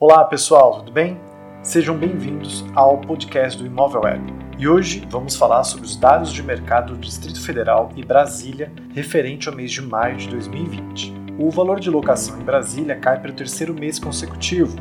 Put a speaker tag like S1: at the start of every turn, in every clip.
S1: Olá pessoal, tudo bem? Sejam bem-vindos ao podcast do Imóvel Web. E hoje vamos falar sobre os dados de mercado do Distrito Federal e Brasília referente ao mês de maio de 2020. O valor de locação em Brasília cai para o terceiro mês consecutivo.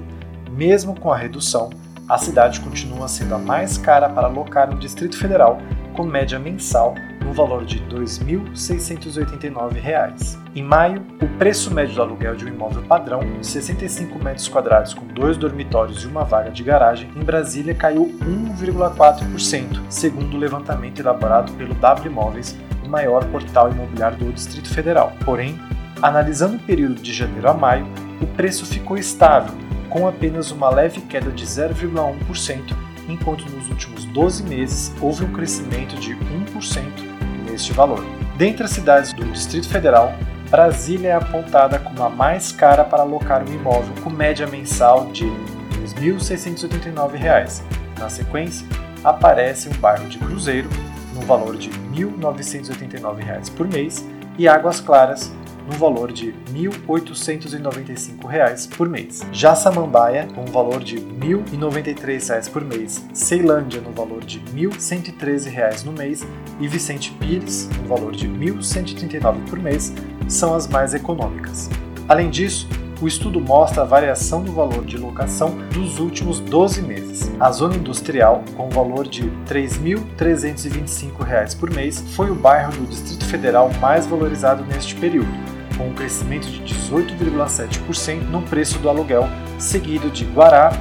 S1: Mesmo com a redução, a cidade continua sendo a mais cara para alocar no Distrito Federal, com média mensal no valor de R$ 2.689. Em maio, o preço médio do aluguel de um imóvel padrão, 65 metros quadrados com dois dormitórios e uma vaga de garagem, em Brasília caiu 1,4%, segundo o levantamento elaborado pelo W Imóveis, o maior portal imobiliário do Distrito Federal. Porém, analisando o período de janeiro a maio, o preço ficou estável, com apenas uma leve queda de 0,1%, enquanto nos últimos 12 meses houve um crescimento de 1% este valor. Dentre as cidades do Distrito Federal, Brasília é apontada como a mais cara para alocar um imóvel com média mensal de R$ 2.689. Na sequência, aparece o bairro de Cruzeiro, no valor de R$ 1.989 por mês, e Águas Claras, no valor de R$ 1.895 por mês. Já Samambaia, com um valor de R$ 1.093 por mês, Ceilândia, no valor de R$ 1.113 no mês, e Vicente Pires, no valor de R$ 1.139 por mês, são as mais econômicas. Além disso, o estudo mostra a variação do valor de locação dos últimos 12 meses. A zona industrial, com um valor de R$ 3.325 por mês, foi o bairro do Distrito Federal mais valorizado neste período, com um crescimento de 18,7% no preço do aluguel, seguido de Guará,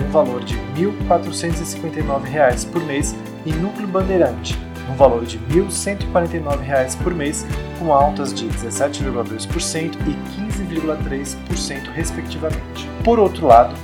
S1: um valor de R$ 1.459 por mês, e Núcleo Bandeirante, no valor de R$ 1.149 por mês, com altas de 17,2% e 15,3% respectivamente. Por outro lado,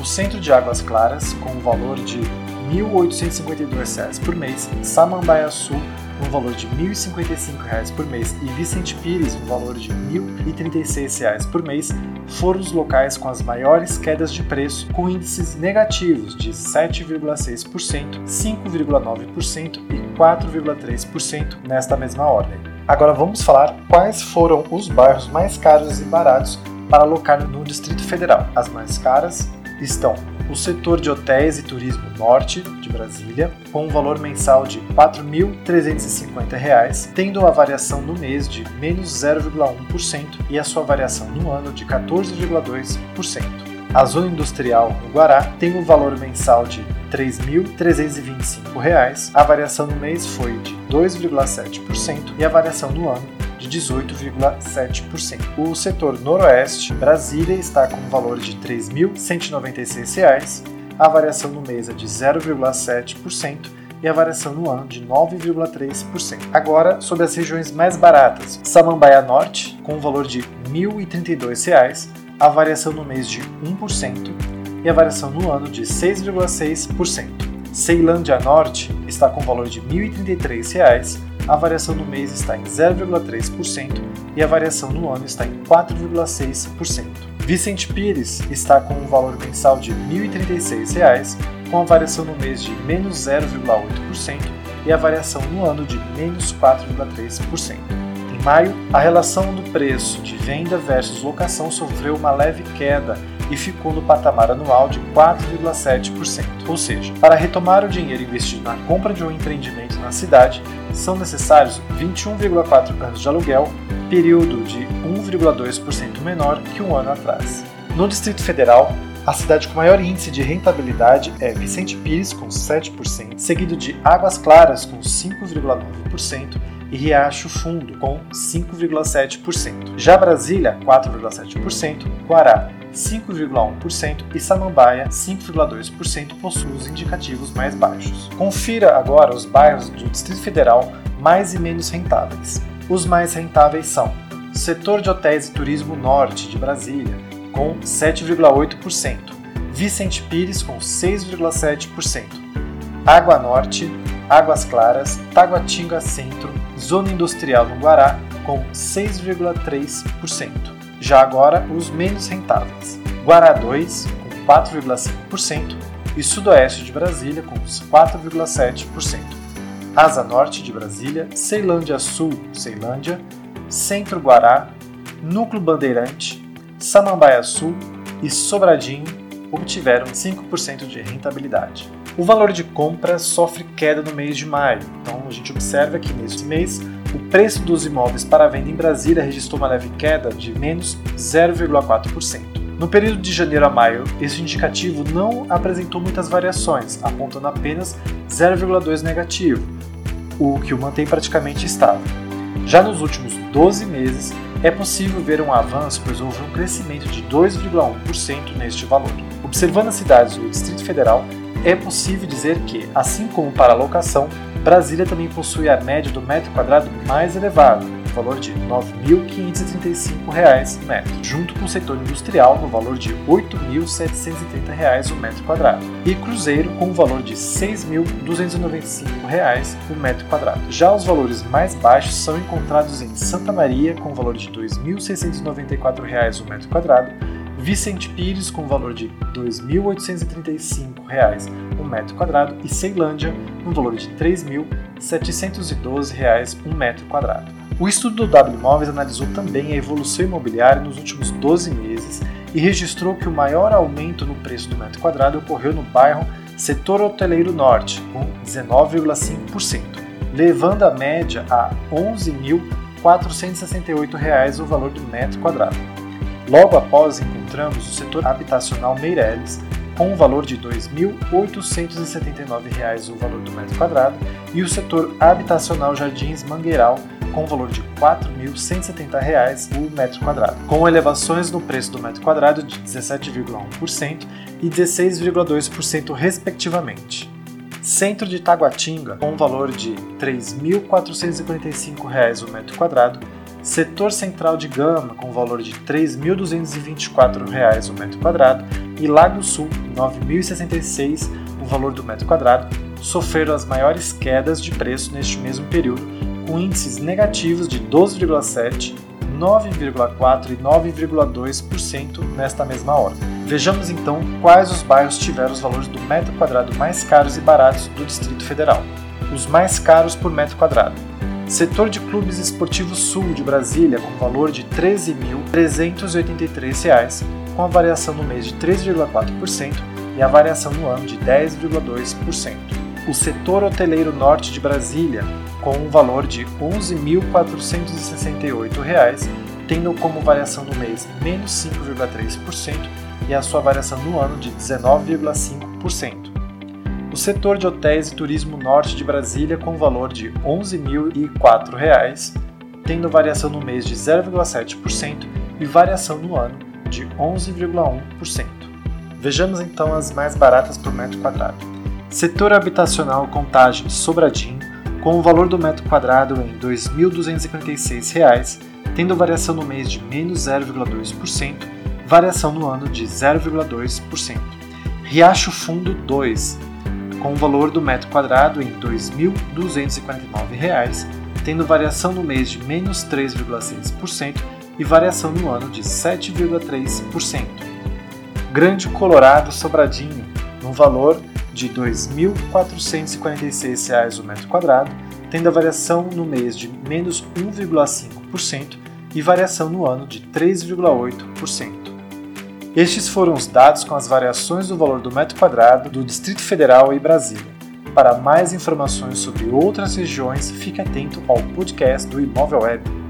S1: o Centro de Águas Claras, com um valor de R$ 1.852 por mês, Samambaia Sul, no valor de R$ 1.055 por mês, e Vicente Pires, no valor de R$ 1.036 por mês, foram os locais com as maiores quedas de preço, com índices negativos de 7,6%, 5,9% e 4,3% nesta mesma ordem. Agora vamos falar quais foram os bairros mais caros e baratos para alocar no Distrito Federal. As mais caras estão o setor de hotéis e turismo norte de Brasília, com um valor mensal de R$ 4.350, tendo a variação no mês de menos 0,1% e a sua variação no ano de 14,2%. A zona industrial no Guará tem um valor mensal de R$ 3.325, a variação no mês foi de 2,7% e a variação no ano de 18,7%. O setor noroeste, Brasília, está com um valor de R$ 3.196, a variação no mês é de 0,7% e a variação no ano de 9,3%. Agora, sobre as regiões mais baratas, Samambaia Norte, com um valor de R$ 1.032, a variação no mês de 1% e a variação no ano de 6,6%. Ceilândia Norte está com valor de R$ 1.033, a variação no mês está em 0,3% e a variação no ano está em 4,6%. Vicente Pires está com um valor mensal de R$ 1.036, com a variação no mês de menos 0,8% e a variação no ano de menos 4,3%. Em maio, a relação do preço de venda versus locação sofreu uma leve queda e ficou no patamar anual de 4,7%. Ou seja, para retomar o dinheiro investido na compra de um empreendimento na cidade, são necessários 21,4 anos de aluguel, período de 1,2% menor que um ano atrás. No Distrito Federal, a cidade com maior índice de rentabilidade é Vicente Pires, com 7%, seguido de Águas Claras, com 5,9%, e Riacho Fundo, com 5,7%. Já Brasília, 4,7%, Guará, 5,1% e Samambaia, 5,2% possuem os indicativos mais baixos. Confira agora os bairros do Distrito Federal mais e menos rentáveis. Os mais rentáveis são Setor de Hotéis e Turismo Norte de Brasília, com 7,8%, Vicente Pires, com 6,7%, Água Norte, Águas Claras, Taguatinga Centro, Zona Industrial no Guará, com 6,3%. Já agora, os menos rentáveis. Guará 2, com 4,5%, e Sudoeste de Brasília, com 4,7%. Asa Norte de Brasília, Ceilândia Sul, Ceilândia, Centro Guará, Núcleo Bandeirante, Samambaia Sul e Sobradinho, obtiveram 5% de rentabilidade. O valor de compra sofre queda no mês de maio, então a gente observa que neste mês o preço dos imóveis para venda em Brasília registrou uma leve queda de menos 0,4%. No período de janeiro a maio, esse indicativo não apresentou muitas variações, apontando apenas 0,2 negativo, o que o mantém praticamente estável. Já nos últimos 12 meses, é possível ver um avanço, pois houve um crescimento de 2,1% neste valor. Observando as cidades do Distrito Federal, é possível dizer que, assim como para a locação, Brasília também possui a média do metro quadrado mais elevada, no valor de R$ 9.535 metro, junto com o setor industrial no valor de R$ 8.730 o metro quadrado, e Cruzeiro com o valor de R$ 6.295 o metro quadrado. Já os valores mais baixos são encontrados em Santa Maria com o valor de R$ 2.694 o metro quadrado, Vicente Pires com valor de R$ 2.835 um metro quadrado e Ceilândia no valor de R$ 3.712 um metro quadrado. O estudo do W analisou também a evolução imobiliária nos últimos 12 meses e registrou que o maior aumento no preço do metro quadrado ocorreu no bairro Setor Hoteleiro Norte, com 19,5%, levando a média a R$ 11.468 o valor do metro quadrado. Logo após encontramos o setor habitacional Meireles, com um valor de R$ 2.879 o valor do metro quadrado, e o setor habitacional Jardins Mangueiral, com um valor de R$ 4.170 o metro quadrado, com elevações no preço do metro quadrado de 17,1% e 16,2% respectivamente. Centro de Taguatinga, com um valor de R$ 3.445 o metro quadrado, Setor Central de Gama, com valor de R$ 3.224 o metro quadrado, e Lago Sul, R$ 9.066 o valor do metro quadrado, sofreram as maiores quedas de preço neste mesmo período, com índices negativos de 12,7%, 9,4% e 9,2% nesta mesma hora. Vejamos então quais os bairros tiveram os valores do metro quadrado mais caros e baratos do Distrito Federal. Os mais caros por metro quadrado. Setor de Clubes Esportivos Sul de Brasília, com valor de R$ 13.383, com a variação no mês de 3,4% e a variação no ano de 10,2%. O setor hoteleiro norte de Brasília, com um valor de R$ 11.468, tendo como variação no mês menos 5,3% e a sua variação no ano de 19,5% setor de hotéis e turismo norte de Brasília com valor de R$ 11.004, tendo variação no mês de 0,7% e variação no ano de 11,1%. Vejamos então as mais baratas por metro quadrado. Setor habitacional Contagem Sobradinho, com o valor do metro quadrado em R$ 2.256, tendo variação no mês de menos 0,2%, variação no ano de 0,2%. Riacho Fundo 2, com o valor do metro quadrado em R$ 2.249, tendo variação no mês de menos 3,6% e variação no ano de 7,3%. Grande Colorado Sobradinho, no valor de R$ 2.446 o metro quadrado, tendo a variação no mês de menos 1,5% e variação no ano de 3,8%. Estes foram os dados com as variações do valor do metro quadrado do Distrito Federal e Brasília. Para mais informações sobre outras regiões, fique atento ao podcast do Imóvel Web.